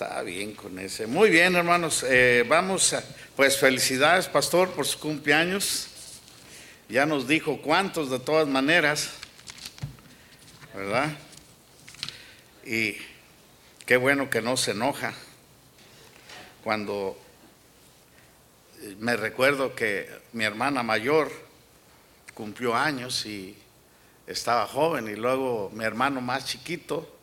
Está bien con ese. Muy bien, hermanos. Eh, vamos pues felicidades, pastor, por su cumpleaños. Ya nos dijo cuántos de todas maneras, ¿verdad? Y qué bueno que no se enoja. Cuando me recuerdo que mi hermana mayor cumplió años y estaba joven y luego mi hermano más chiquito,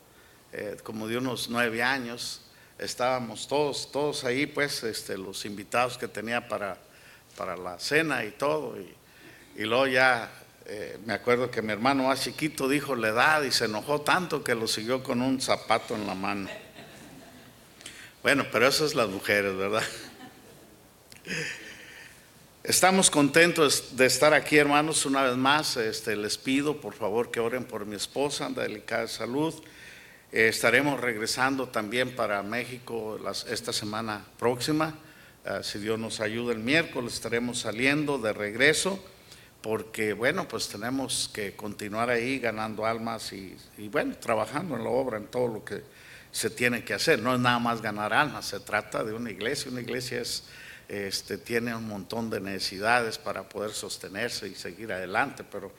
eh, como de unos nueve años, estábamos todos, todos ahí, pues, este, los invitados que tenía para, para la cena y todo. Y, y luego ya eh, me acuerdo que mi hermano más chiquito dijo la edad y se enojó tanto que lo siguió con un zapato en la mano. Bueno, pero eso es las mujeres, ¿verdad? Estamos contentos de estar aquí, hermanos, una vez más. Este, les pido, por favor, que oren por mi esposa, anda delicada de salud. Estaremos regresando también para México esta semana próxima. Ah, si Dios nos ayuda, el miércoles estaremos saliendo de regreso porque, bueno, pues tenemos que continuar ahí ganando almas y, y, bueno, trabajando en la obra, en todo lo que se tiene que hacer. No es nada más ganar almas, se trata de una iglesia. Una iglesia es este, tiene un montón de necesidades para poder sostenerse y seguir adelante, pero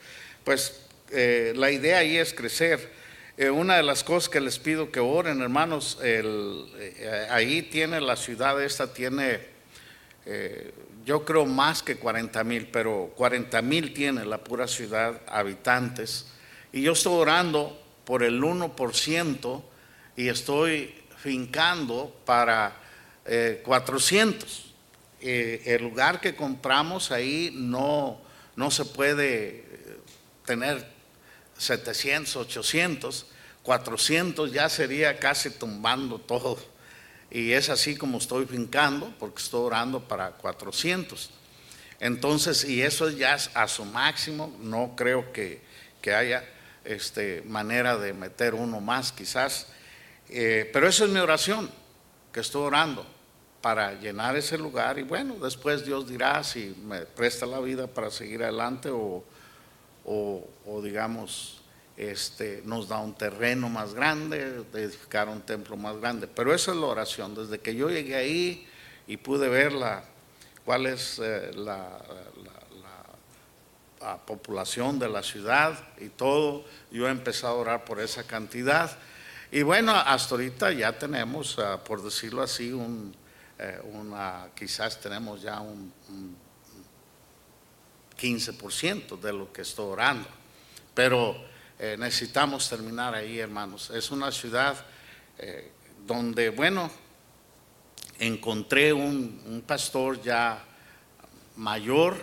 pues eh, la idea ahí es crecer. Eh, una de las cosas que les pido que oren, hermanos, eh, ahí tiene la ciudad esta, tiene, yo creo más que 40 mil, pero 40 mil tiene la pura ciudad habitantes. Y yo estoy orando por el 1% y estoy fincando para 400. Eh, el lugar que compramos ahí no, no se puede tener 700, 800, 400 ya sería casi tumbando todo. Y es así como estoy fincando, porque estoy orando para 400. Entonces, y eso ya a su máximo, no creo que, que haya este, manera de meter uno más quizás. Eh, pero esa es mi oración, que estoy orando para llenar ese lugar y bueno, después Dios dirá si me presta la vida para seguir adelante o, o, digamos, este, nos da un terreno más grande, de edificar un templo más grande. Pero esa es la oración. Desde que yo llegué ahí y pude ver la, cuál es eh, la, la, población de la ciudad y todo, yo he empezado a orar por esa cantidad. Y bueno, hasta ahorita ya tenemos, ah, por decirlo así, un eh, una, quizás tenemos ya un, 15% de lo que estoy orando. Pero eh, necesitamos terminar ahí, hermanos. Es una ciudad eh, donde, bueno, encontré un, un, pastor ya mayor,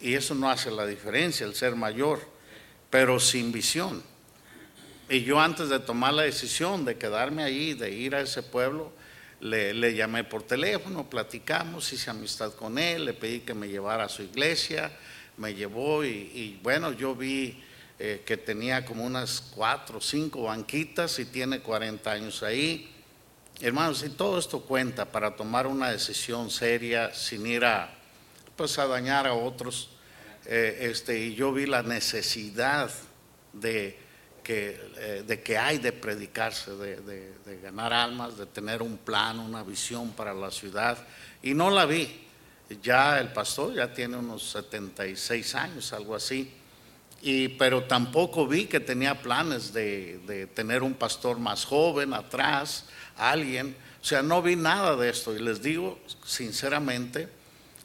y eso no hace la diferencia, el ser mayor, pero sin visión. Y yo antes de tomar la decisión de quedarme ahí, de ir a ese pueblo, le, llamé por teléfono, platicamos, hice amistad con él, le pedí que me llevara a su iglesia, me llevó y, bueno, yo vi eh, que tenía como unas cuatro o cinco banquitas y tiene 40 años ahí. Hermanos, y todo esto cuenta para tomar una decisión seria sin ir a, pues, a dañar a otros. Eh, este, y yo vi la necesidad de eh, de que hay de predicarse, de, ganar almas, de tener un plan, una visión para la ciudad. Y no la vi. Ya el pastor ya tiene unos 76 años, algo así. Y, pero tampoco vi que tenía planes de, tener un pastor más joven atrás, alguien. O sea, no vi nada de esto. Y les digo sinceramente,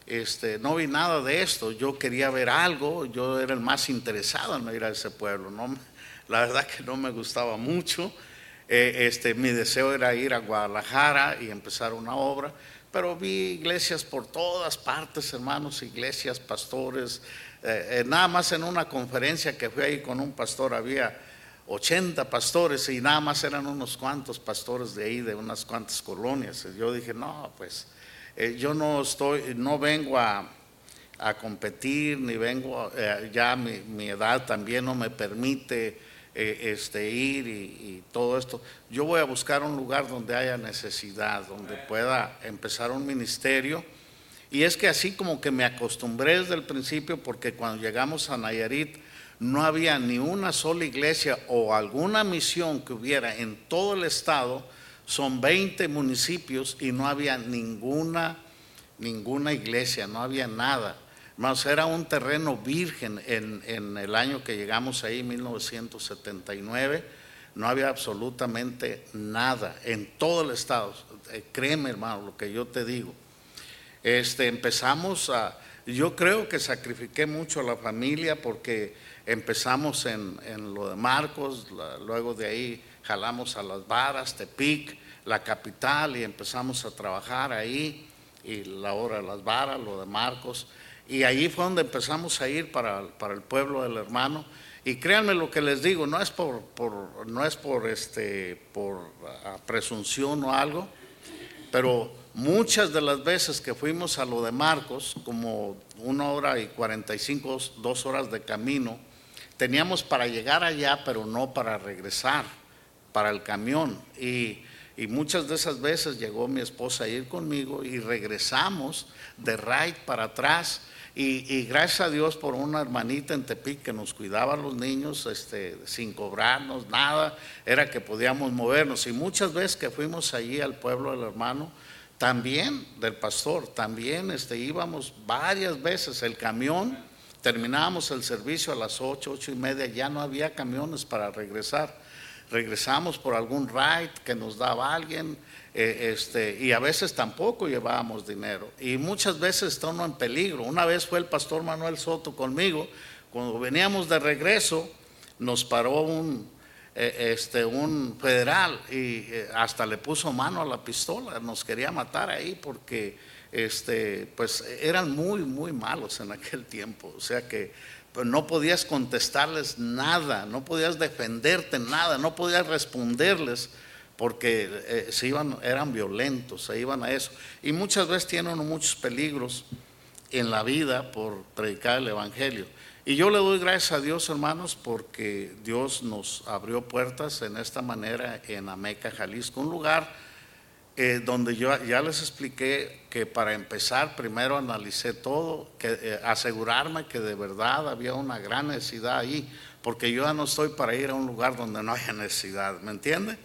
este, no vi nada de esto. Yo quería ver algo, yo era el más interesado en ir a ese pueblo. No, la verdad que no me gustaba mucho. Eh, este, mi deseo era ir a Guadalajara y empezar una obra, pero vi iglesias por todas partes, hermanos, iglesias, pastores. Eh, eh, nada más en una conferencia que fui ahí con un pastor había 80 pastores y nada más eran unos cuantos pastores de ahí, de unas cuantas colonias. Yo dije, no, pues yo no estoy, no vengo a, a competir, ni vengo, ya mi, mi edad también no me permite eh, este, ir y, todo esto. Yo voy a buscar un lugar donde haya necesidad, donde pueda empezar un ministerio. Y es que así como que me acostumbré desde el principio, porque cuando llegamos a Nayarit no había ni una sola iglesia o alguna misión que hubiera en todo el estado son 20 municipios y no había ninguna, ninguna iglesia, no había nada. Más era un terreno virgen en, el año que llegamos ahí, 1979, no había absolutamente nada en todo el estado. Eh, créeme, hermano, lo que yo te digo. Este, empezamos a, yo creo que sacrifiqué mucho a la familia porque empezamos en, en lo de Marcos, luego de ahí jalamos a las varas, Tepic, la capital, y empezamos a trabajar ahí, y la hora de las varas, lo de Marcos, y ahí fue donde empezamos a ir para, para el pueblo del hermano. Y créanme lo que les digo, no es por, por no es por, este, por presunción o algo, pero muchas de las veces que fuimos a lo de Marcos, como una hora y 45, dos horas de camino, teníamos para llegar allá, pero no para regresar, para el camión. Y, y muchas de esas veces llegó mi esposa a ir conmigo y regresamos de ride para atrás y, gracias a Dios por una hermanita en Tepic que nos cuidaba a los niños este, sin cobrarnos nada, era que podíamos movernos. Y muchas veces que fuimos allí al pueblo del hermano, también del pastor, también este, íbamos varias veces el camión, terminábamos el servicio a las ocho, ocho y media, ya no había camiones para regresar. Regresamos por algún ride que nos daba alguien, eh, este, y a veces tampoco llevábamos dinero. Y muchas veces está en peligro. Una vez fue el pastor Manuel Soto conmigo, cuando veníamos de regreso, nos paró un, eh, este, un federal y eh, hasta le puso mano a la pistola, nos quería matar ahí porque este, pues, eran muy, muy malos en aquel tiempo. O sea que pues, no podías contestarles nada, no podías defenderte nada, no podías responderles porque eh, se iban, eran violentos, se iban a eso. Y muchas veces tienen muchos peligros en la vida por predicar el Evangelio. Y yo le doy gracias a Dios, hermanos, porque Dios nos abrió puertas en esta manera en Ameca, Jalisco, un lugar eh, donde yo ya les expliqué que para empezar primero analicé todo, que eh, asegurarme que de verdad había una gran necesidad ahí, porque yo ya no estoy para ir a un lugar donde no haya necesidad, ¿me entiende?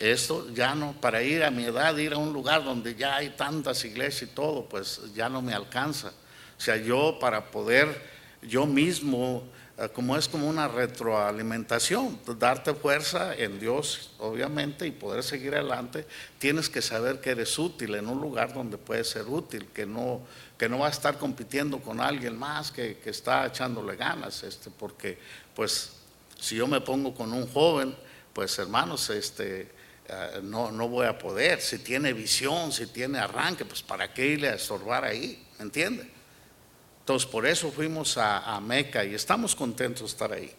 Esto ya no, para ir a mi edad, ir a un lugar donde ya hay tantas iglesias y todo, pues ya no me alcanza. O sea, yo para poder, yo mismo, eh, como es como una retroalimentación, darte fuerza en Dios, obviamente, y poder seguir adelante, tienes que saber que eres útil en un lugar donde puedes ser útil, que no, que no va a estar compitiendo con alguien más que, que está echándole ganas, este, porque pues si yo me pongo con un joven, pues hermanos, este, eh, no, no voy a poder. Si tiene visión, si tiene arranque, pues para qué irle a estorbar ahí, ¿me entiende? Entonces por eso fuimos a, Meca y estamos contentos de estar ahí.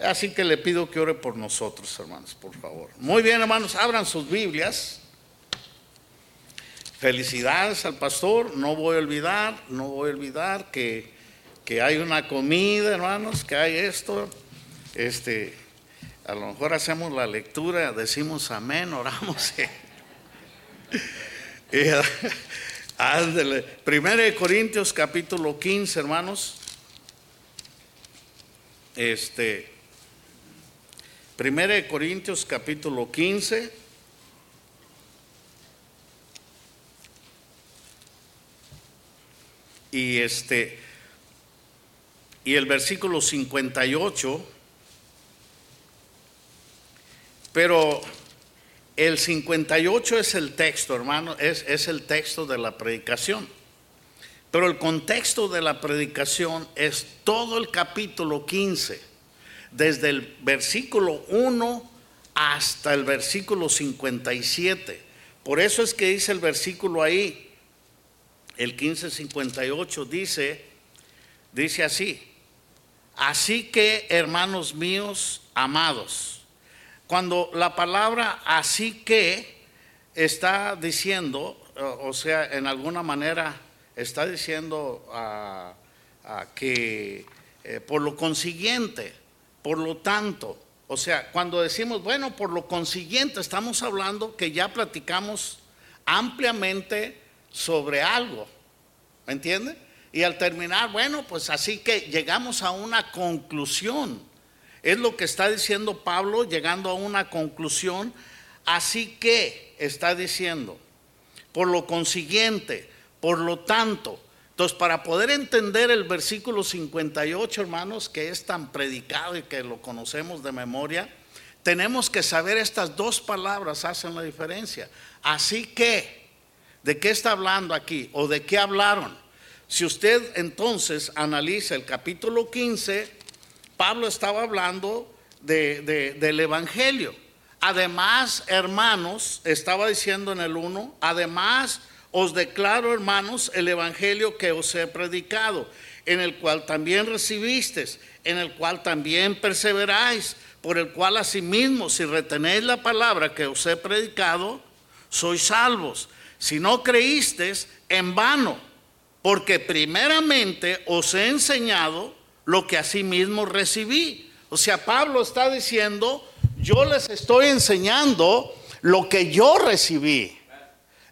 Así que le pido que ore por nosotros, hermanos, por favor. Muy bien, hermanos, abran sus Biblias. Felicidades al pastor. No voy a olvidar, no voy a olvidar que, que hay una comida, hermanos, que hay esto. Este, a lo mejor hacemos la lectura, decimos amén, oramos. Ándale. Primero de Corintios capítulo 15, hermanos. Este. Primero de Corintios capítulo 15. Y este. Y el versículo 58 pero el 58 es el texto, hermano, es, es el texto de la predicación. Pero el contexto de la predicación es todo el capítulo 15, desde el versículo 1 hasta el versículo 57. Por eso es que dice el versículo ahí, el 1558 dice, dice así, así que hermanos míos amados, cuando la palabra así que está diciendo, o sea, en alguna manera está diciendo ah, que eh, por lo consiguiente, por lo tanto, o sea, cuando decimos, bueno, por lo consiguiente, estamos hablando que ya platicamos ampliamente sobre algo, ¿me entiende? Y al terminar, bueno, pues así que llegamos a una conclusión. Es lo que está diciendo Pablo, llegando a una conclusión así que está diciendo, por lo consiguiente, por lo tanto. Entonces, para poder entender el versículo 58, hermanos, que es tan predicado y que lo conocemos de memoria, tenemos que saber estas dos palabras hacen la diferencia. Así que, ¿de qué está hablando aquí? ¿O de qué hablaron? Si usted entonces analiza el capítulo 15, Pablo estaba hablando del Evangelio. Además, hermanos, estaba diciendo en el 1, además os declaro, hermanos, el Evangelio que os he predicado, en el cual también recibisteis, en el cual también perseveráis, por el cual asimismo, si retenéis la palabra que os he predicado, sois salvos. Si no creísteis, en vano, porque primeramente os he enseñado lo que asimismo recibí. O sea, Pablo está diciendo, yo les estoy enseñando lo que yo recibí.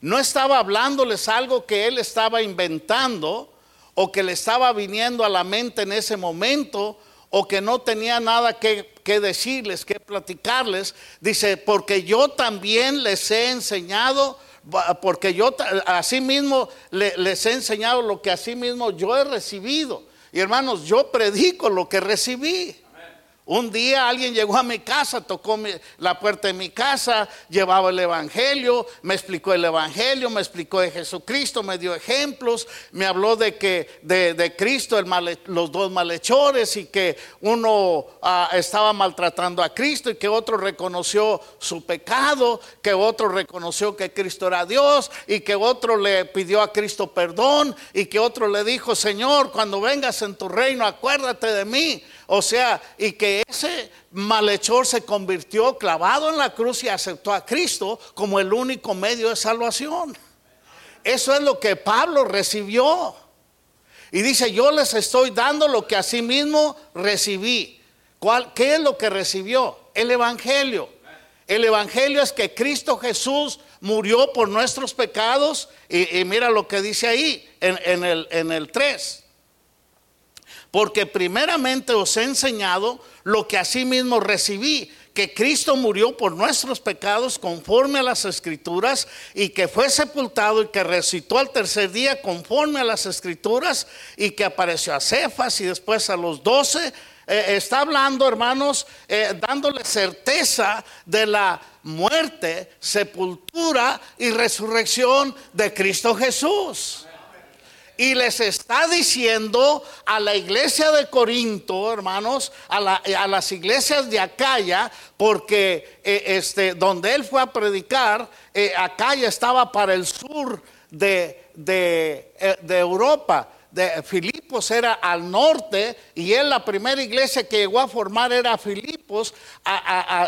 No estaba hablándoles algo que él estaba inventando o que le estaba viniendo a la mente en ese momento o que no tenía nada que, decirles, que platicarles. Dice, porque yo también les he enseñado, porque yo así mismo les he enseñado lo que así mismo yo he recibido. Y hermanos, yo predico lo que recibí. Un día alguien llegó a mi casa, tocó la puerta de mi casa, llevaba el Evangelio, me explicó el Evangelio, me explicó de Jesucristo, me dio ejemplos, me habló de que de, Cristo, los dos malhechores y que uno ah, estaba maltratando a Cristo y que otro reconoció su pecado, que otro reconoció que Cristo era Dios y que otro le pidió a Cristo perdón y que otro le dijo, Señor, cuando vengas en tu reino, acuérdate de mí. O sea, y que ese malhechor se convirtió clavado en la cruz y aceptó a Cristo como el único medio de salvación. Eso es lo que Pablo recibió. Y dice, yo les estoy dando lo que a sí mismo recibí. ¿Cuál, ¿Qué es lo que recibió? El Evangelio. El Evangelio es que Cristo Jesús murió por nuestros pecados. Y, mira lo que dice ahí en, el, en el 3. Porque primeramente os he enseñado lo que mismo recibí, que Cristo murió por nuestros pecados conforme a las escrituras y que fue sepultado y que resucitó al tercer día conforme a las escrituras y que apareció a Cefas y después a los doce. Eh, está hablando, hermanos, eh, dándole certeza de la muerte, sepultura y resurrección de Cristo Jesús y les está diciendo a la iglesia de Corinto, hermanos, a, las iglesias de Acaya, porque eh, este, donde él fue a predicar, eh, Acaya estaba para el sur de, eh, Europa. Filipos era al norte y él la primera iglesia que llegó a formar era Filipos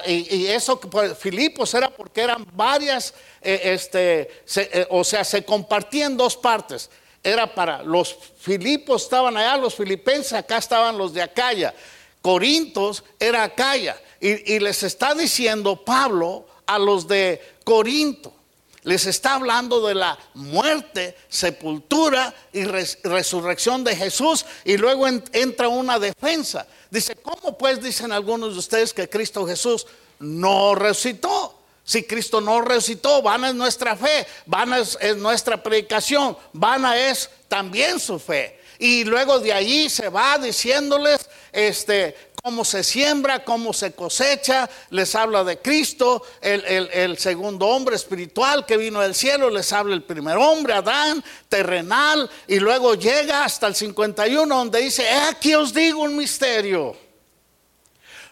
y, eso pues, Filipos era porque eran varias este, o sea se compartían dos partes era para los Filipos estaban allá, los filipenses, acá estaban los de Acaya. Corintos era Acaya. Y, les está diciendo Pablo a los de Corinto, les está hablando de la muerte, sepultura y resurrección de Jesús. Y luego entra una defensa. Dice, ¿cómo pues dicen algunos de ustedes que Cristo Jesús no resucitó? Si Cristo no resucitó, vana es nuestra fe, vana es, nuestra predicación, vana es también su fe. Y luego de allí se va diciéndoles este, cómo se siembra, cómo se cosecha, les habla de Cristo, el, el, segundo hombre espiritual que vino del cielo, les habla el primer hombre, Adán, terrenal, y luego llega hasta el 51 donde dice, aquí os digo un misterio.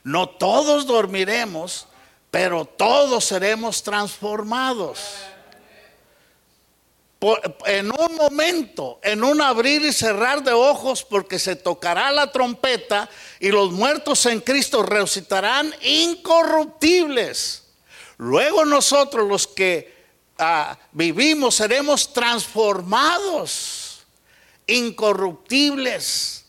No todos dormiremos, pero todos seremos transformados. en un momento, en un abrir y cerrar de ojos, porque se tocará la trompeta y los muertos en Cristo resucitarán incorruptibles. Luego nosotros los que ah, vivimos seremos transformados, incorruptibles.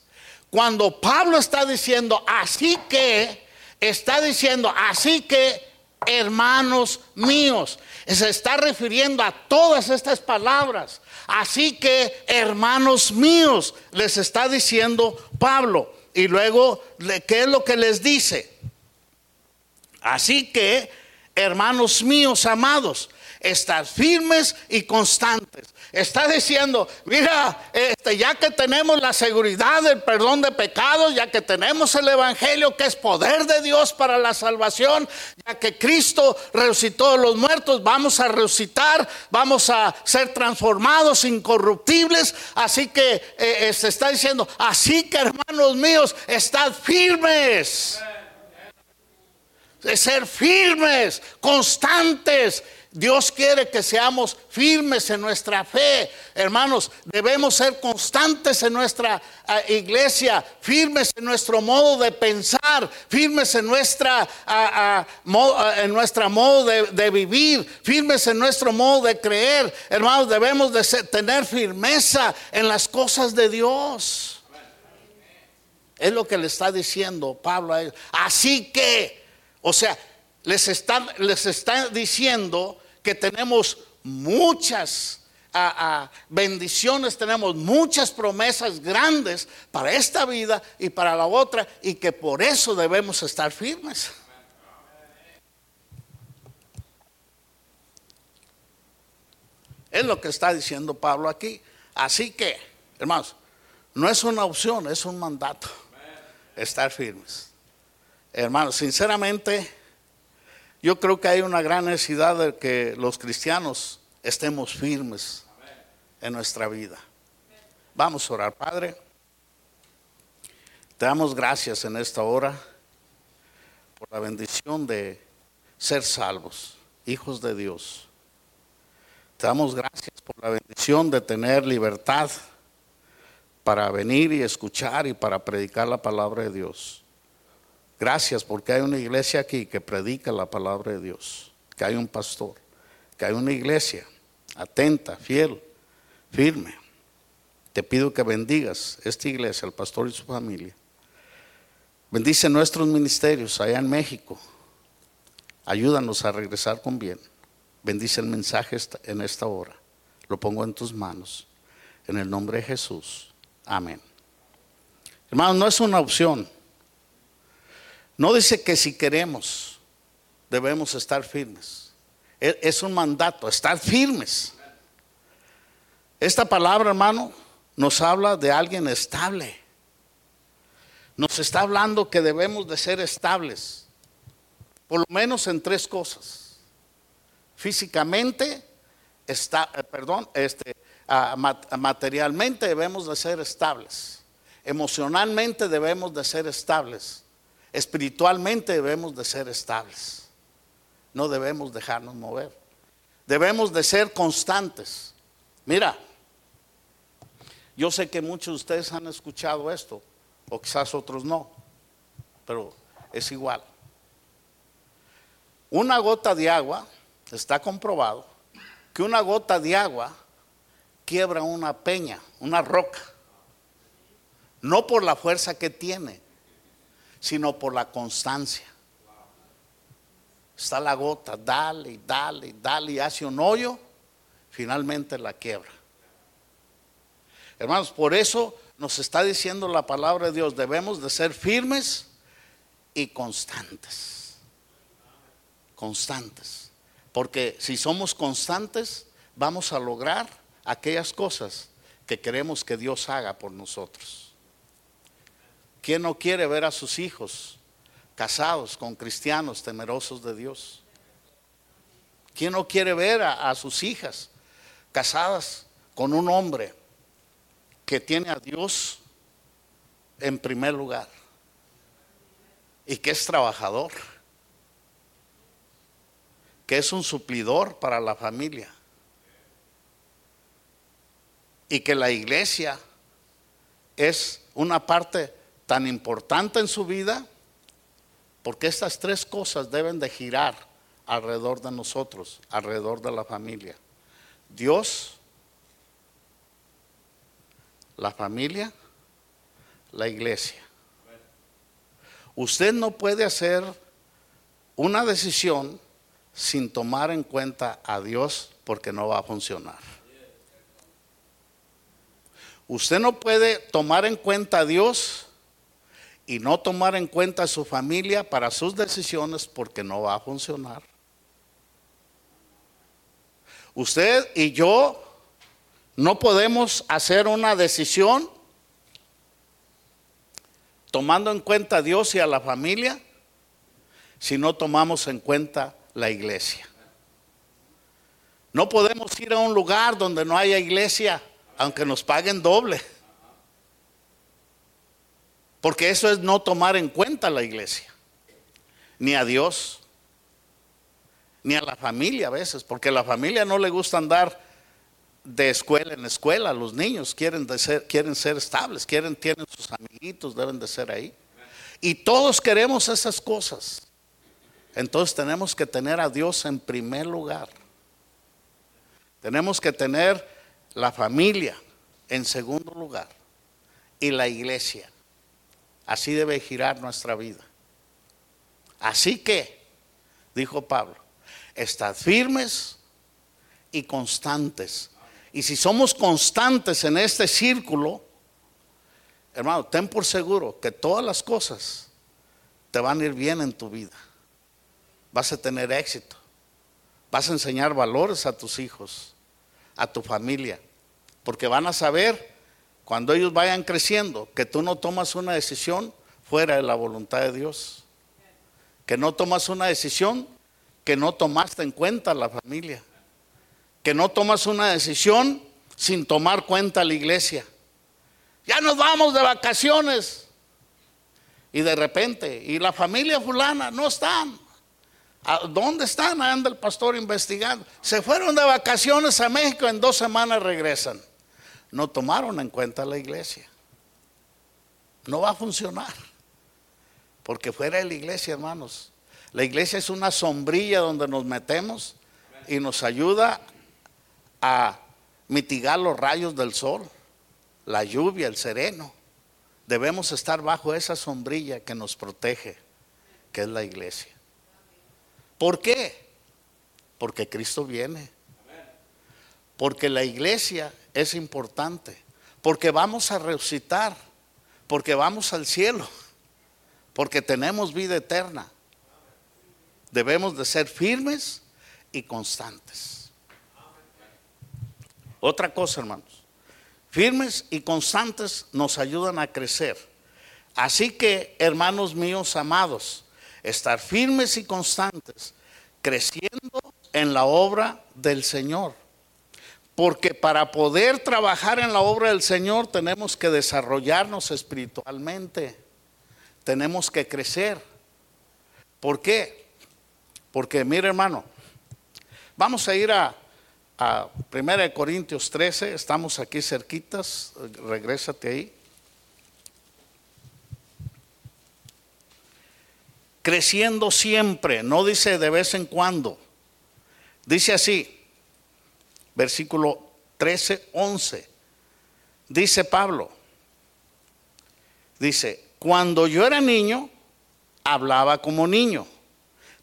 Cuando Pablo está diciendo, así que, está diciendo, así que hermanos míos. Se está refiriendo a todas estas palabras. Así que, hermanos míos, les está diciendo Pablo. Y luego, ¿qué es lo que les dice? Así que, hermanos míos amados, estar firmes y constantes. Está diciendo, mira, este, ya que tenemos la seguridad del perdón de pecados, ya que tenemos el Evangelio que es poder de Dios para la salvación, ya que Cristo resucitó de los muertos, vamos a resucitar, vamos a ser transformados, incorruptibles. Así que eh, se está diciendo, así que hermanos míos, estad firmes. De ser firmes, constantes Dios quiere que seamos firmes en nuestra fe. Hermanos, debemos ser constantes en nuestra eh, iglesia, firmes en nuestro modo de pensar, firmes en nuestra, en nuestra modo de, vivir, firmes en nuestro modo de creer. Hermanos, debemos de tener firmeza en las cosas de Dios. Es lo que le está diciendo Pablo a ellos. Así que, o sea, les está, les está diciendo que tenemos muchas bendiciones, tenemos muchas promesas grandes para esta vida y para la otra y que por eso debemos estar firmes. Es lo que está diciendo Pablo aquí. Así que, hermanos, no es una opción, es un mandato. Estar firmes. Hermanos, sinceramente, yo creo que hay una gran necesidad de que los cristianos estemos firmes en nuestra vida. Vamos a orar, Padre. Te damos gracias en esta hora por la bendición de ser salvos, hijos de Dios. Te damos gracias por la bendición de tener libertad para venir y escuchar y para predicar la palabra de Dios. Gracias porque hay una iglesia aquí que predica la palabra de Dios, que hay un pastor, que hay una iglesia atenta, fiel, firme. Te pido que bendigas esta iglesia, el pastor y su familia. Bendice nuestros ministerios allá en México. Ayúdanos a regresar con bien. Bendice el mensaje en esta hora. Lo pongo en tus manos. En el nombre de Jesús. Amén. Hermanos, no es una opción. No dice que si queremos debemos estar firmes. E, es un mandato, estar firmes. Esta palabra, hermano, nos habla de alguien estable. Nos está hablando que debemos de ser estables, por lo menos en tres cosas. Físicamente, está, eh, perdón, este, ah, materialmente debemos de ser estables. Emocionalmente debemos de ser estables Espiritualmente debemos de ser estables. No debemos dejarnos mover. Debemos de ser constantes. Mira, yo sé que muchos de ustedes han escuchado esto, o quizás otros no, pero es igual. Una gota de agua, está comprobado, que una gota de agua quiebra una peña, una roca, no por la fuerza que tiene, sino por la constancia. Está la gota, dale, dale, dale, hace un hoyo, finalmente la quiebra. Hermanos, por eso nos está diciendo la palabra de Dios, debemos de ser firmes y constantes. Constantes. Porque si somos constantes, vamos a lograr aquellas cosas que queremos que Dios haga por nosotros. ¿Quién no quiere ver a sus hijos casados con cristianos temerosos de Dios? ¿Quién no quiere ver a, sus hijas casadas con un hombre que tiene a Dios en primer lugar y que es trabajador, que es un suplidor para la familia y que la iglesia es una parte tan importante en su vida, porque estas tres cosas deben de girar alrededor de nosotros, alrededor de la familia. Dios, la familia, la iglesia. Usted no puede hacer una decisión sin tomar en cuenta a Dios porque no va a funcionar. Usted no puede tomar en cuenta a Dios y no tomar en cuenta a su familia para sus decisiones porque no va a funcionar. Usted y yo no podemos hacer una decisión tomando en cuenta a Dios y a la familia si no tomamos en cuenta la iglesia. No podemos ir a un lugar donde no haya iglesia, aunque nos paguen doble. Porque eso es no tomar en cuenta la iglesia, ni a Dios, ni a la familia a veces, porque a la familia no le gusta andar de escuela en escuela, los niños quieren, ser, quieren ser estables, quieren, tienen sus amiguitos, deben de ser ahí. Y todos queremos esas cosas. Entonces tenemos que tener a Dios en primer lugar. Tenemos que tener la familia en segundo lugar y la iglesia. Así debe girar nuestra vida. Así que, dijo Pablo, estad firmes y constantes. Y si somos constantes en este círculo, hermano, ten por seguro que todas las cosas te van a ir bien en tu vida. Vas a tener éxito. Vas a enseñar valores a tus hijos, a tu familia, porque van a saber cuando ellos vayan creciendo que tú no tomas una decisión fuera de la voluntad de Dios, que no tomas una decisión que no tomaste en cuenta la familia, que no tomas una decisión sin tomar cuenta la iglesia. Ya nos vamos de vacaciones y de repente, y la familia fulana no están. ¿Dónde están? Anda el pastor investigando. Se fueron de vacaciones a México, en dos semanas regresan. No tomaron en cuenta la iglesia. No va a funcionar. Porque fuera de la iglesia, hermanos, la iglesia es una sombrilla donde nos metemos y nos ayuda a mitigar los rayos del sol, la lluvia, el sereno. Debemos estar bajo esa sombrilla que nos protege, que es la iglesia. ¿Por qué? Porque Cristo viene. Porque la iglesia es importante. Porque vamos a resucitar. Porque vamos al cielo. Porque tenemos vida eterna. Debemos de ser firmes y constantes. Otra cosa, hermanos. Firmes y constantes nos ayudan a crecer. Así que, hermanos míos amados, estar firmes y constantes, creciendo en la obra del Señor. Porque para poder trabajar en la obra del Señor tenemos que desarrollarnos espiritualmente, tenemos que crecer. ¿Por qué? Porque, mire hermano, vamos a ir a, a 1 Corintios 13, estamos aquí cerquitas, regrésate ahí. creciendo siempre, no dice de vez en cuando. Dice así, versículo 13, 11. Dice Pablo, dice, cuando yo era niño, hablaba como niño,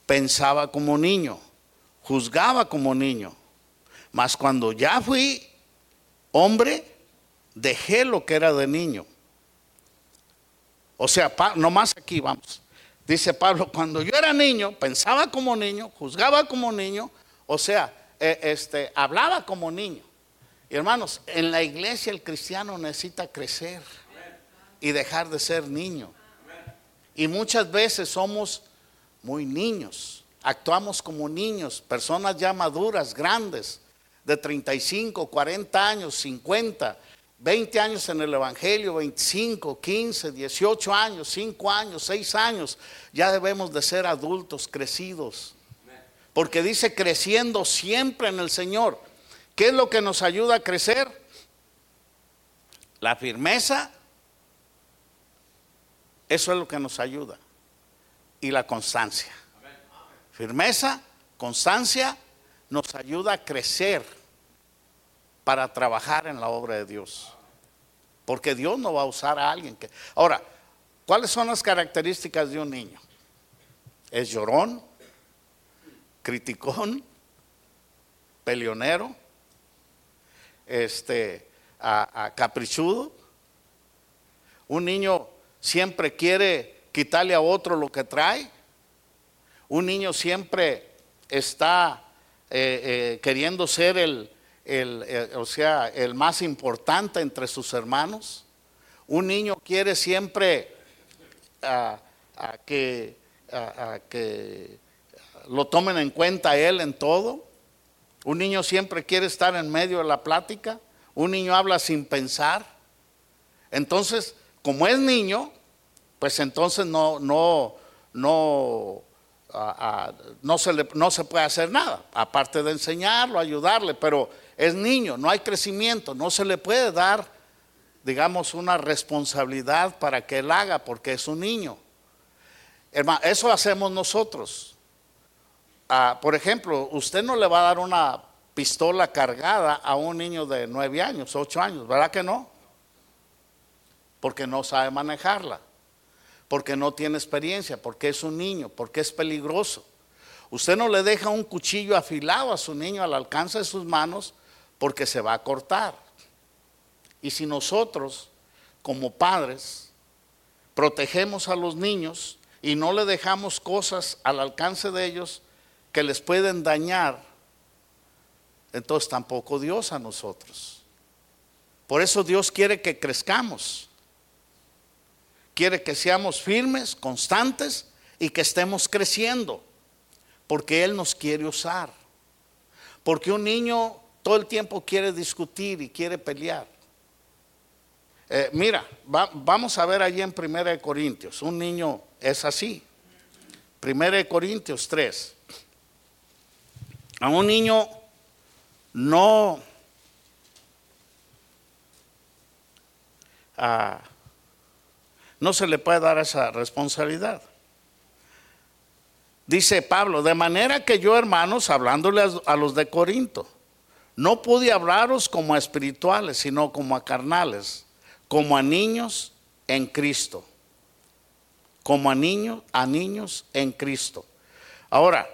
pensaba como niño, juzgaba como niño. Mas cuando ya fui hombre, dejé lo que era de niño. O sea, no más aquí vamos. Dice Pablo, cuando yo era niño, pensaba como niño, juzgaba como niño, o sea, eh, este, hablaba como niño. Y hermanos, en la iglesia el cristiano necesita crecer y dejar de ser niño. Y muchas veces somos muy niños, actuamos como niños, personas ya maduras, grandes, de 35, 40 años, 50, 20 años en el Evangelio, 25, 15, 18 años, 5 años, 6 años, ya debemos de ser adultos crecidos. Porque dice creciendo siempre en el Señor. ¿Qué es lo que nos ayuda a crecer? La firmeza. Eso es lo que nos ayuda. Y la constancia. Firmeza, constancia nos ayuda a crecer para trabajar en la obra de Dios. Porque Dios no va a usar a alguien que... Ahora, ¿cuáles son las características de un niño? Es llorón, criticón, peleonero, este, a, caprichudo. Un niño siempre quiere quitarle a otro lo que trae. Un niño siempre está eh, queriendo ser el, el, o sea, el más importante entre sus hermanos. Un niño quiere siempre a que, que lo tomen en cuenta él en todo. Un niño siempre quiere estar en medio de la plática. Un niño habla sin pensar. Entonces, como es niño, pues entonces no, no, no, no, se le, no se puede hacer nada, aparte de enseñarlo, ayudarle, pero es niño, no hay crecimiento, no se le puede dar, digamos, una responsabilidad para que él haga, porque es un niño. Hermano, eso hacemos nosotros. Por ejemplo, usted no le va a dar una pistola cargada a un niño de nueve años, ocho años, ¿verdad que no? Porque no sabe manejarla, porque no tiene experiencia, porque es un niño, porque es peligroso. Usted no le deja un cuchillo afilado a su niño al alcance de sus manos porque se va a cortar. Y si nosotros, como padres, protegemos a los niños y no le dejamos cosas al alcance de ellos que les pueden dañar, entonces tampoco Dios a nosotros. Por eso Dios quiere que crezcamos. Quiere que seamos firmes, constantes y que estemos creciendo. Porque Él nos quiere usar. Porque un niño todo el tiempo quiere discutir y quiere pelear. Eh, mira, vamos a ver allí en 1 Corintios. Un niño es así. 1 Corintios 3. A un niño no ah, no se le puede dar esa responsabilidad. Dice Pablo, de manera que yo, hermanos, hablándole a los de Corinto, no pude hablaros como a espirituales, sino como a carnales, como a niños en Cristo. Como a niños, a niños en Cristo. Ahora,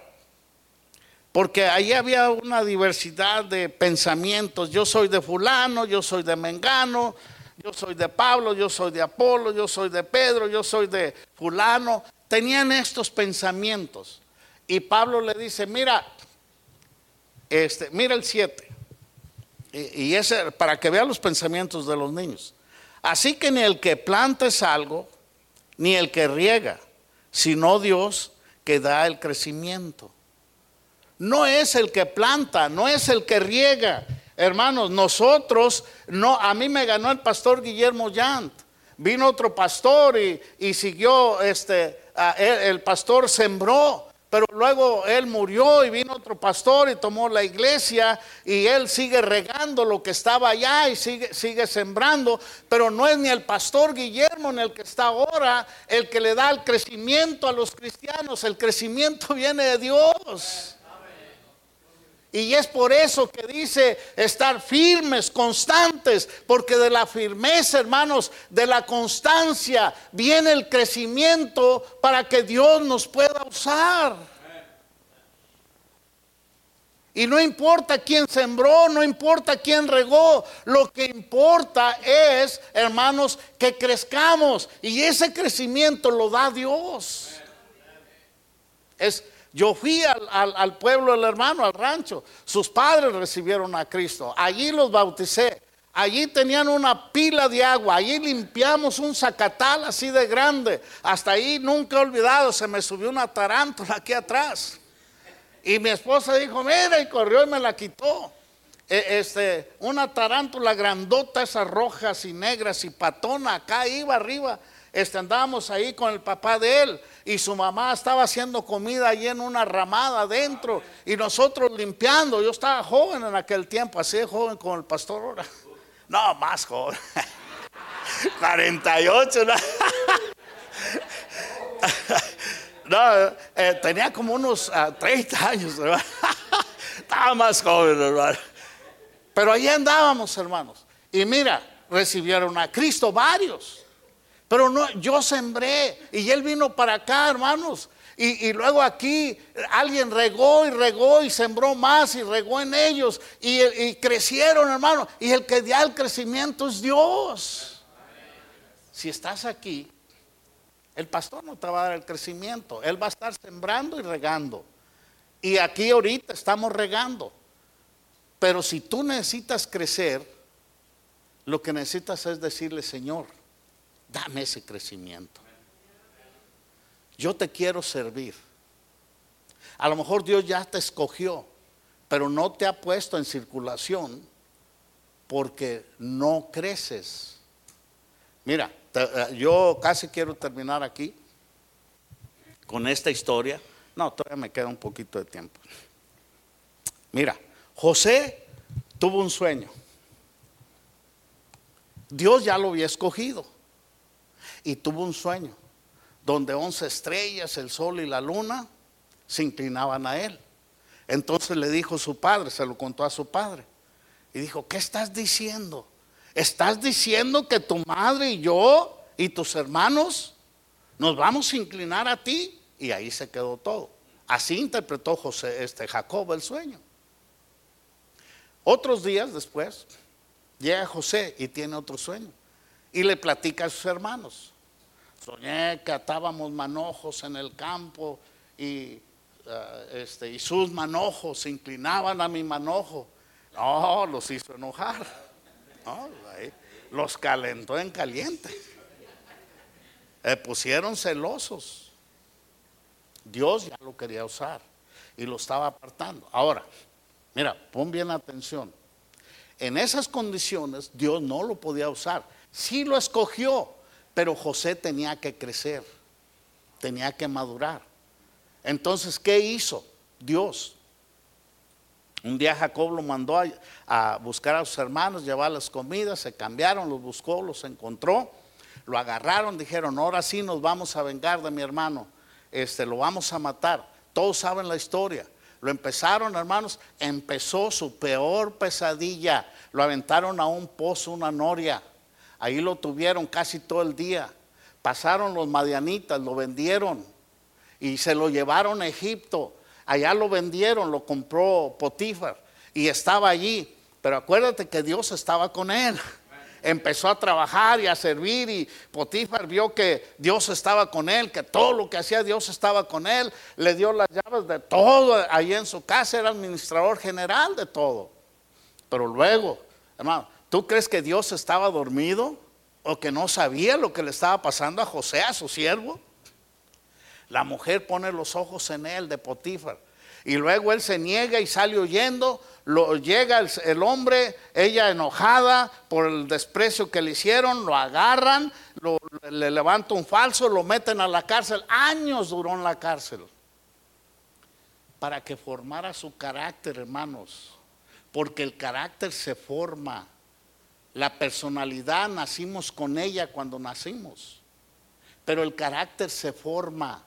porque ahí había una diversidad de pensamientos. Yo soy de fulano, yo soy de Mengano, yo soy de Pablo, yo soy de Apolo, yo soy de Pedro, yo soy de fulano. Tenían estos pensamientos. Y Pablo le dice, mira, este, mira el 7. Y, ese, para que vea los pensamientos de los niños. Así que ni el que planta es algo, ni el que riega, sino Dios que da el crecimiento. No es el que planta, no es el que riega. Hermanos, nosotros, no, a mí me ganó el pastor Guillermo Yant. Vino otro pastor y, siguió, este, el pastor sembró pero luego él murió y vino otro pastor y tomó la iglesia y él sigue regando lo que estaba allá y sigue, sigue sembrando, pero no es ni el pastor Guillermo ni el que está ahora el que le da el crecimiento a los cristianos, el crecimiento viene de Dios. Y es por eso que dice estar firmes, constantes, porque de la firmeza, hermanos, de la constancia, viene el crecimiento para que Dios nos pueda usar. Y no importa quién sembró, no importa quién regó, lo que importa es, hermanos, que crezcamos. Y ese crecimiento lo da Dios. Es yo fui al, pueblo del hermano, al rancho. Sus padres recibieron a Cristo. Allí los bauticé. Allí tenían una pila de agua. Allí limpiamos un zacatal así de grande. Hasta ahí nunca he olvidado. Se me subió una tarántula aquí atrás. Y mi esposa dijo, mira, y corrió y me la quitó. E, este, una tarántula grandota, esas rojas y negras y patona, acá iba arriba. Este, andábamos ahí con el papá de él y su mamá estaba haciendo comida allí en una ramada adentro y nosotros limpiando. Yo estaba joven en aquel tiempo, así de joven como el pastor ahora. No, más joven. 48. No, eh, tenía como unos 30 ah, años. Estaba más joven, hermano. Pero ahí andábamos, hermanos. Y mira, recibieron a Cristo varios. Pero no, yo sembré y él vino para acá, hermanos. Y, luego aquí alguien regó y regó y sembró más y regó en ellos y, crecieron, hermanos. Y el que da el crecimiento es Dios. Si estás aquí, el pastor no te va a dar el crecimiento. Él va a estar sembrando y regando. Y aquí ahorita estamos regando. Pero si tú necesitas crecer, lo que necesitas es decirle, Señor, dame ese crecimiento. Yo te quiero servir. A lo mejor Dios ya te escogió, pero no te ha puesto en circulación porque no creces. Mira, eh, yo casi quiero terminar aquí con esta historia. No, todavía me queda un poquito de tiempo. Mira, José tuvo un sueño. Dios ya lo había escogido y tuvo un sueño donde once estrellas, el sol y la luna se inclinaban a él. Entonces le dijo su padre, se lo contó a su padre. Y dijo, ¿qué estás diciendo? ¿Estás diciendo que tu madre y yo y tus hermanos nos vamos a inclinar a ti? Y ahí se quedó todo. Así interpretó José, este Jacob el sueño. Otros días después, llega José y tiene otro sueño. Y le platica a sus hermanos. Soñé que atábamos manojos en el campo y, eh, este, y sus manojos se inclinaban a mi manojo. No, los hizo enojar. los calentó en caliente. Se pusieron celosos. Dios ya lo quería usar y lo estaba apartando. Ahora, mira, pon bien atención. En esas condiciones Dios no lo podía usar. Sí lo escogió, pero José tenía que crecer, tenía que madurar. Entonces, ¿qué hizo Dios? Un día Jacob lo mandó a, buscar a sus hermanos, llevar las comidas, se cambiaron, los buscó, los encontró, lo agarraron, dijeron, ahora sí nos vamos a vengar de mi hermano, este, lo vamos a matar. Todos saben la historia. Lo empezaron, hermanos, empezó su peor pesadilla. Lo aventaron a un pozo, una noria. Ahí lo tuvieron casi todo el día. Pasaron los madianitas, lo vendieron y se lo llevaron a Egipto Allá lo vendieron, lo compró Potifar y estaba allí. Pero acuérdate que Dios estaba con él. Empezó a trabajar y a servir y Potifar vio que Dios estaba con él, que todo lo que hacía Dios estaba con él. Le dio las llaves de todo allí en su casa, era administrador general de todo. Pero luego, hermano, ¿tú crees que Dios estaba dormido o que no sabía lo que le estaba pasando a José, a su siervo? La mujer pone los ojos en él de Potifar. Y luego él se niega y sale huyendo. Lo, llega el, hombre, ella enojada por el desprecio que le hicieron, lo agarran, le levanta un falso, lo meten a la cárcel. Años duró en la cárcel. Para que formara su carácter, hermanos. Porque el carácter se forma. La personalidad nacimos con ella cuando nacimos. Pero el carácter se forma.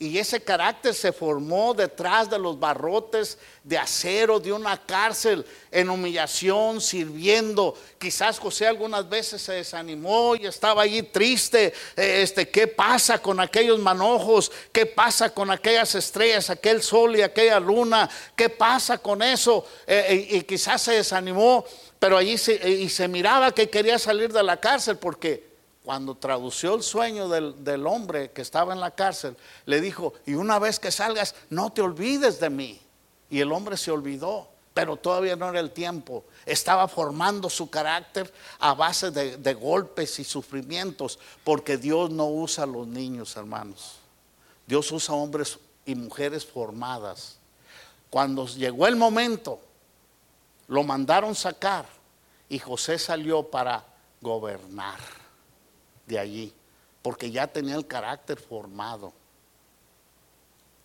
Y ese carácter se formó detrás de los barrotes de acero de una cárcel, en humillación, sirviendo. Quizás José algunas veces se desanimó y estaba allí triste. Eh, este, ¿Qué pasa con aquellos manojos? ¿Qué pasa con aquellas estrellas, aquel sol y aquella luna? ¿Qué pasa con eso? Eh, eh, y quizás se desanimó, pero allí y se miraba que quería salir de la cárcel porque cuando tradució el sueño del, hombre que estaba en la cárcel, le dijo, y una vez que salgas, no te olvides de mí. Y el hombre se olvidó, pero todavía no era el tiempo. Estaba formando su carácter a base de, de golpes y sufrimientos, porque Dios no usa a los niños, hermanos. Dios usa hombres y mujeres formadas. Cuando llegó el momento, lo mandaron sacar y José salió para gobernar de allí, porque ya tenía el carácter formado.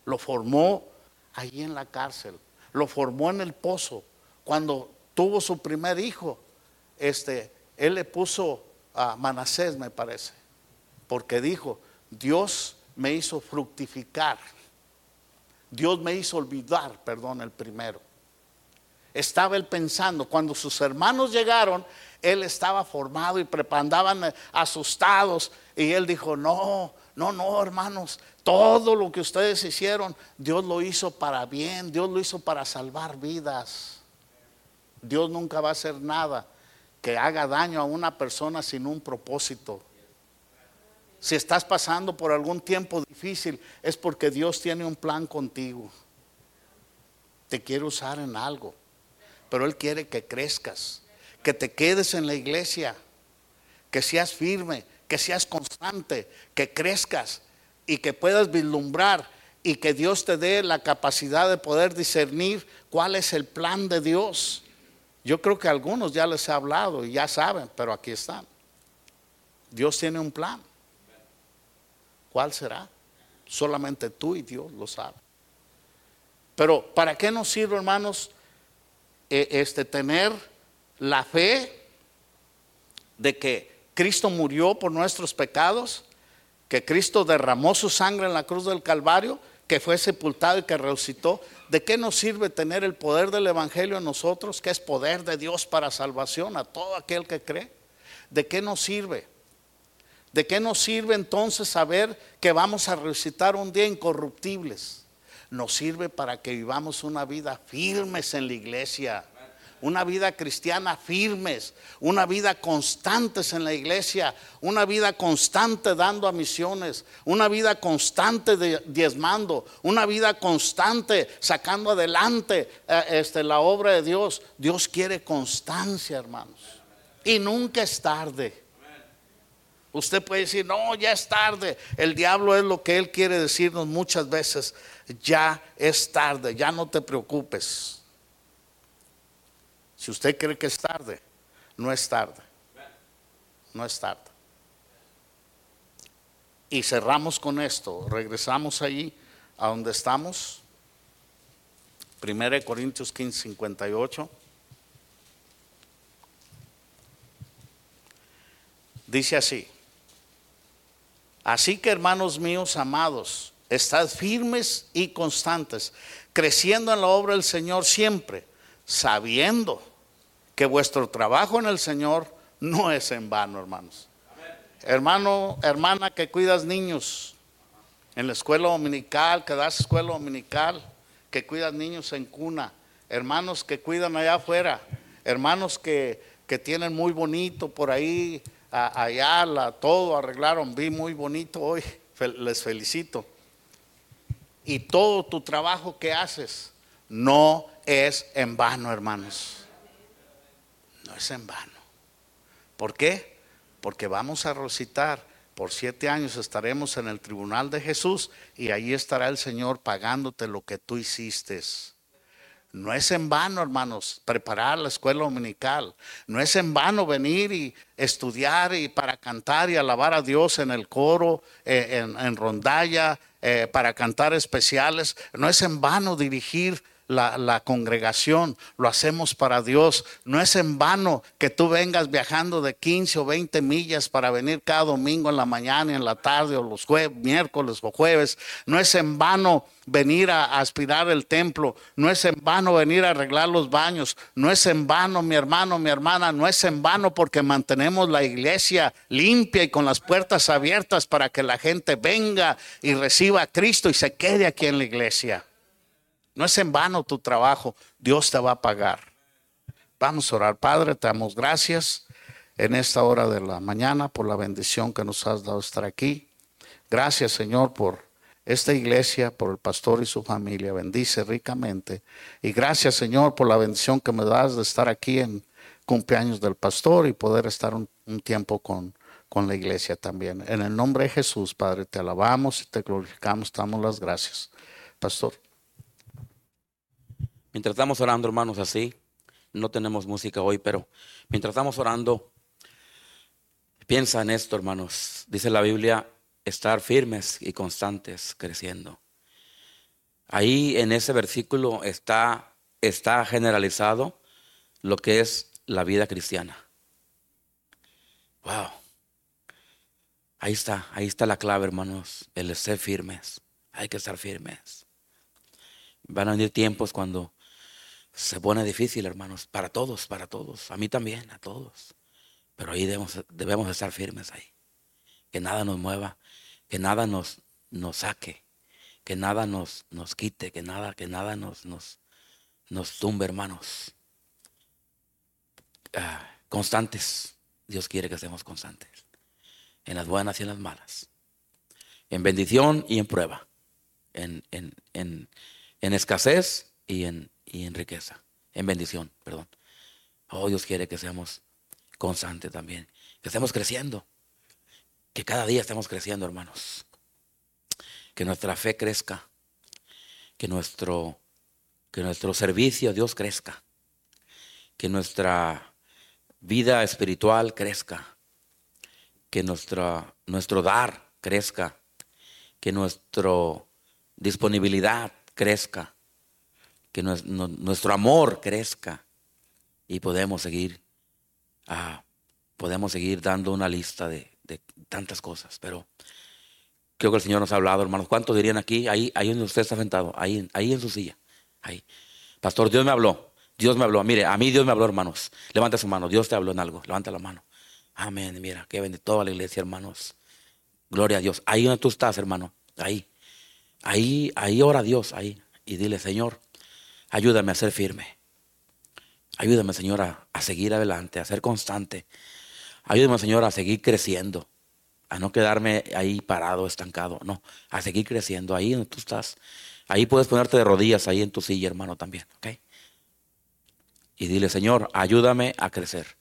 Lo formó allí en la cárcel, lo formó en el pozo. Cuando tuvo su primer hijo, este, él le puso a Manasés, me parece, porque dijo, Dios me hizo fructificar. Dios me hizo olvidar, perdón, el primero. Estaba él pensando, cuando sus hermanos llegaron, él estaba formado y andaban eh, asustados. Y él dijo, no, no, no, hermanos, todo lo que ustedes hicieron, Dios lo hizo para bien, Dios lo hizo para salvar vidas. Dios nunca va a hacer nada que haga daño a una persona sin un propósito. Si estás pasando por algún tiempo difícil, es porque Dios tiene un plan contigo. te quiere usar en algo, pero Él quiere que crezcas, que te quedes en la iglesia, que seas firme, que seas constante, que crezcas y que puedas vislumbrar y que Dios te dé la capacidad de poder discernir cuál es el plan de Dios. Yo creo que algunos ya les he hablado y ya saben, pero aquí están. Dios tiene un plan. ¿Cuál será? Solamente tú y Dios lo saben. Pero ¿para qué nos sirve, hermanos, este, tener la fe de que Cristo murió por nuestros pecados, que Cristo derramó su sangre en la cruz del Calvario, que fue sepultado y que resucitó? ¿De qué nos sirve tener el poder del Evangelio en nosotros, que es poder de Dios para salvación a todo aquel que cree? ¿De qué nos sirve? ¿De qué nos sirve entonces saber que vamos a resucitar un día incorruptibles? Nos sirve para que vivamos una vida firmes en la iglesia, una vida cristiana firmes, una vida constantes en la iglesia, una vida constante dando a misiones, una vida constante diezmando, una vida constante sacando adelante eh, este, la obra de Dios. Dios quiere constancia, hermanos. Y nunca es tarde. Usted puede decir, no, ya es tarde. El diablo es lo que él quiere decirnos muchas veces. Ya es tarde, ya no te preocupes. Si usted cree que es tarde, no es tarde. No es tarde. Y cerramos con esto. Regresamos allí a donde estamos. 1 Corintios 15, 58. Dice así. Así que hermanos míos amados, estad firmes y constantes, creciendo en la obra del Señor siempre, sabiendo que vuestro trabajo en el Señor no es en vano, hermanos. Hermano, hermana que cuidas niños en la escuela dominical, que das escuela dominical, que cuidas niños en cuna, hermanos que cuidan allá afuera, hermanos que, que tienen muy bonito por ahí allá todo arreglaron, vi muy bonito hoy, les felicito. Y todo tu trabajo que haces no es en vano, hermanos. No es en vano. ¿Por qué? Porque vamos a recitar. Por siete años estaremos en el tribunal de Jesús y ahí estará el Señor pagándote lo que tú hiciste. No es en vano, hermanos, preparar la escuela dominical. No es en vano venir y estudiar y para cantar y alabar a Dios en el coro, eh, en, rondalla, eh, para cantar especiales. No es en vano dirigir la, congregación, lo hacemos para Dios. No es en vano que tú vengas viajando de 15 o 20 millas para venir cada domingo en la mañana en la tarde o los jueves, miércoles o jueves. No es en vano venir a, aspirar el templo. No es en vano venir a arreglar los baños. No es en vano, mi hermano, mi hermana. No es en vano porque mantenemos la iglesia limpia y con las puertas abiertas para que la gente venga y reciba a Cristo y se quede aquí en la iglesia. No es en vano tu trabajo, Dios te va a pagar. Vamos a orar, Padre, te damos gracias en esta hora de la mañana por la bendición que nos has dado estar aquí. Gracias, Señor, por esta iglesia, por el pastor y su familia. Bendice ricamente. Y gracias, Señor, por la bendición que me das de estar aquí en cumpleaños del pastor y poder estar un, tiempo con, con la iglesia también. En el nombre de Jesús, Padre, te alabamos y te glorificamos, te damos las gracias. Pastor. Mientras estamos orando, hermanos, así, no tenemos música hoy, pero mientras estamos orando, piensa en esto, hermanos. Dice la Biblia, estar firmes y constantes creciendo. Ahí en ese versículo está, está generalizado lo que es la vida cristiana. Wow. Ahí está, ahí está la clave, hermanos, el ser firmes. Hay que estar firmes. Van a venir tiempos cuando se pone difícil, hermanos, para todos, para todos, a mí también, a todos. Pero ahí debemos, debemos estar firmes ahí. Que nada nos mueva, que nada nos, nos saque, que nada nos, nos quite, que nada, que nada nos, nos, nos tumbe, hermanos. Ah, constantes. Dios quiere que seamos constantes. En las buenas y en las malas. En bendición y en prueba. En, en, en, en escasez y en, y en riqueza, en bendición, perdón. Oh, Dios quiere que seamos constantes también, que estemos creciendo, que cada día estemos creciendo, hermanos. Que nuestra fe crezca, que nuestro, que nuestro servicio a Dios crezca, que nuestra vida espiritual crezca, que nuestra, nuestro dar crezca, que nuestra disponibilidad crezca, que nuestro amor crezca y podemos seguir, ah, podemos seguir dando una lista de, tantas cosas, pero creo que el Señor nos ha hablado, hermanos. ¿Cuántos dirían aquí? Ahí, ahí donde usted está sentado, ahí, ahí en su silla. Ahí. Pastor, Dios me habló. Dios me habló. Mire, a mí Dios me habló, hermanos. Levanta su mano. Dios te habló en algo. Levanta la mano. Amén. Mira, que bendito toda la iglesia, hermanos. Gloria a Dios. Ahí donde tú estás, hermano. Ahí. Ahí, ahí ora a Dios. Ahí. Y dile, Señor, ayúdame a ser firme. Ayúdame, Señor, a, a seguir adelante, a ser constante. Ayúdame, Señor, a seguir creciendo. A no quedarme ahí parado, estancado. No, a seguir creciendo. Ahí donde tú estás. Ahí puedes ponerte de rodillas, ahí en tu silla, hermano, también. ¿Ok? Y dile, Señor, ayúdame a crecer.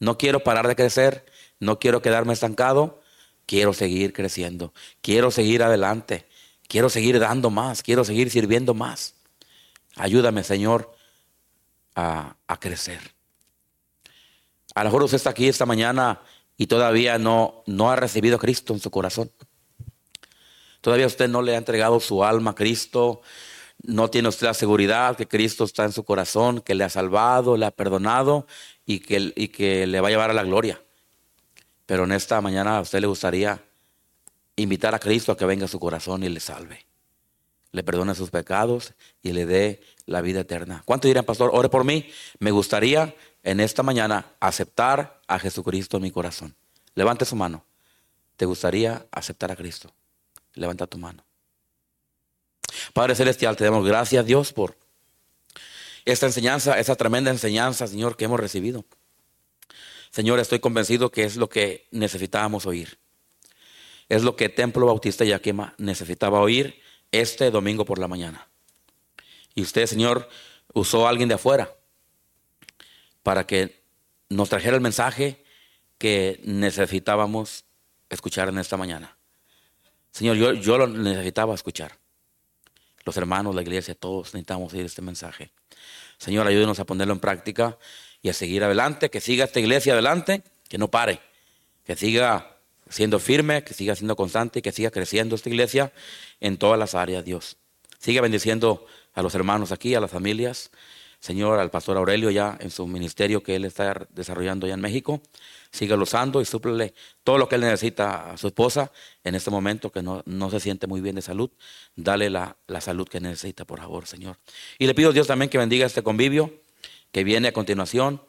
No quiero parar de crecer, no quiero quedarme estancado, quiero seguir creciendo, quiero seguir adelante, quiero seguir dando más, quiero seguir sirviendo más. Ayúdame, Señor, a, crecer. A lo mejor usted está aquí esta mañana y todavía no, no ha recibido a Cristo en su corazón. Todavía usted no le ha entregado su alma a Cristo, no tiene usted la seguridad que Cristo está en su corazón, que le ha salvado, le ha perdonado y que, y que le va a llevar a la gloria. Pero en esta mañana a usted le gustaría invitar a Cristo a que venga a su corazón y le salve. Le perdone sus pecados y le dé la vida eterna. ¿Cuánto dirán, pastor? Ore por mí. Me gustaría en esta mañana aceptar a Jesucristo en mi corazón. Levante su mano. ¿Te gustaría aceptar a Cristo? Levanta tu mano. Padre Celestial, te damos gracias, Dios, por esta enseñanza, esa tremenda enseñanza, Señor, que hemos recibido. Señor, estoy convencido que es lo que necesitábamos oír. Es lo que Templo Bautista Yaquema necesitaba oír este domingo por la mañana. Y usted, Señor, usó a alguien de afuera para que nos trajera el mensaje que necesitábamos escuchar en esta mañana. Señor, yo, yo lo necesitaba escuchar los hermanos, la iglesia, todos necesitamos oír este mensaje. Señor, ayúdenos a ponerlo en práctica y a seguir adelante, que siga esta iglesia adelante, que no pare, que siga siendo firme, que siga siendo constante que siga creciendo esta iglesia en todas las áreas, Dios. Siga bendiciendo a los hermanos aquí, a las familias, Señor, al pastor Aurelio ya en su ministerio que él está desarrollando ya en México. Síguelo usando y súplele todo lo que él necesita a su esposa en este momento que no, no se siente muy bien de salud. Dale la, la, salud que necesita, por favor, Señor. Y le pido a Dios también que bendiga este convivio que viene a continuación.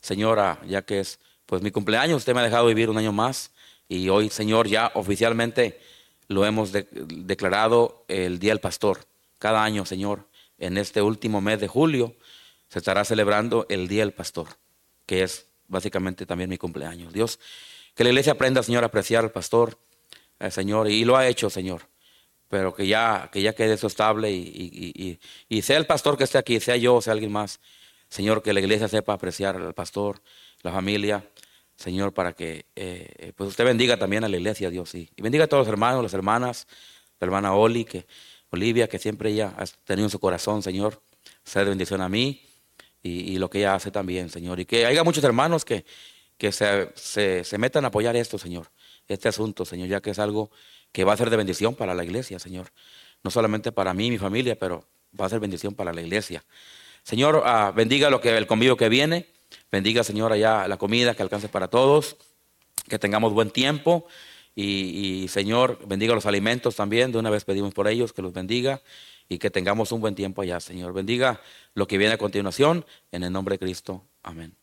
Señora, ya que es pues mi cumpleaños, usted me ha dejado vivir un año más y hoy, Señor, ya oficialmente lo hemos declarado el Día del Pastor. Cada año, Señor, en este último mes de julio se estará celebrando el Día del Pastor, que es básicamente también mi cumpleaños. Dios, que la iglesia aprenda, Señor, a apreciar al pastor, eh, Señor, y lo ha hecho, Señor, pero que ya, que ya quede eso estable y, y, sea el pastor que esté aquí, sea yo, sea alguien más, Señor, que la iglesia sepa apreciar al pastor, la familia, Señor, para que eh, eh, pues usted bendiga también a la iglesia, Dios, y, bendiga a todos los hermanos, las hermanas, la hermana Oli, que Olivia, que siempre ella ha tenido en su corazón, Señor, sea de bendición a mí y, lo que ella hace también, Señor. Y que haya muchos hermanos que, que se, se, metan a apoyar esto, Señor, este asunto, Señor, ya que es algo que va a ser de bendición para la iglesia, Señor. No solamente para mí y mi familia, pero va a ser bendición para la iglesia. Señor, ah, bendiga lo que, el convivio que viene. Bendiga, Señor, allá la comida que alcance para todos. Que tengamos buen tiempo. Y, Señor, bendiga los alimentos también. De una vez pedimos por ellos que los bendiga y que tengamos un buen tiempo allá, Señor. Bendiga lo que viene a continuación en el nombre de Cristo. Amén.